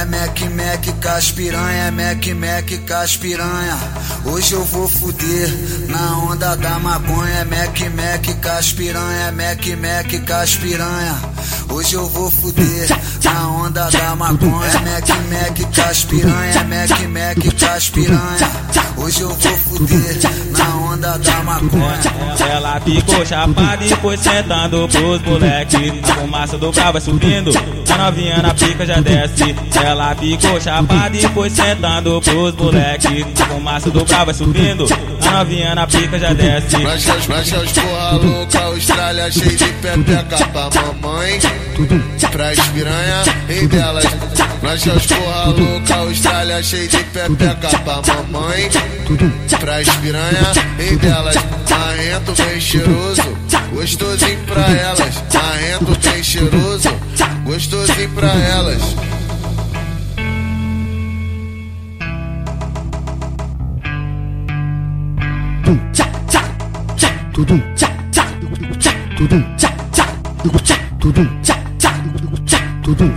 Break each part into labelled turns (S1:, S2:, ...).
S1: É Mac Mac caspiranha, é Mac Mac caspiranha. Hoje eu vou fuder na onda da maconha. É Mac Mac caspiranha, é Mac Mac caspiranha. Hoje eu vou fuder na onda da maconha. É Mac Mac caspiranha, é Mac Mac caspiranha. Hoje eu vou fuder na onda da maconha.
S2: Ela ficou chapada e foi sentando pros moleque. A fumaça do bravo vai subindo, a novinha na pica já desce. Ela ficou chapada e foi sentando pros moleque. A fumaça do bravo vai subindo, a novinha na pica já desce.
S3: Marcha os, marcha os porra louca, Austrália cheio de pepeca. Pra mamãe. Pras piranha e delas. Marcha os porra louca, Austrália cheio de pepeca pra mamãe. Pras piranha e delas. Marrento bem cheiroso, gostosinho pra elas. Marrento bem cheiroso, gostosinho pra elas.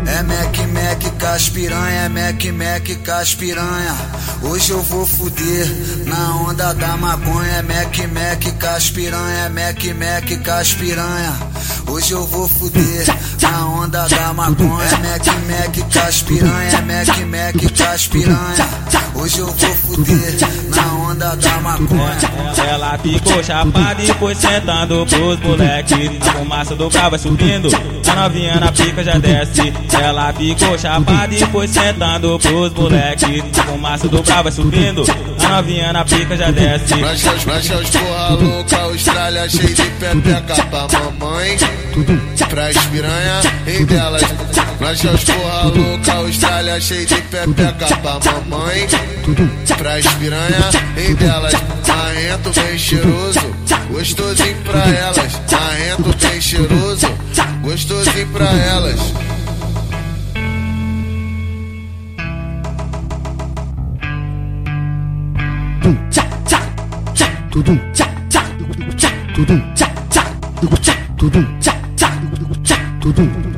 S1: É Mac Mac caspiranha, é Mac Mac caspiranha. Hoje eu vou fuder na onda da maconha. É Mac Mac caspiranha, é Mac Mac caspiranha. Hoje eu vou fuder na onda da maconha. É Mac Mac caspiranha, é Mac Mac caspiranha. Hoje eu vou fuder na onda da
S2: Ela ficou chapada e foi sentando pros moleque. A fumaça do bravo vai subindo, a novinha na pica já desce. Ela ficou chapada e foi sentando pros moleque. A fumaça do bravo vai subindo, a novinha na pica já desce.
S3: Marcha os, porra louca, Austrália cheio de pepeca pra mamãe. Pras piranha e delas. Marcha os porra louca, Austrália cheio de pepeca pra mamãe. Pras piranha e delas. Marrento bem cheiroso, gostosinho pra elas. Marrento bem cheiroso, gostosinho pra elas.
S4: tudum, tudum, tudum, tudum.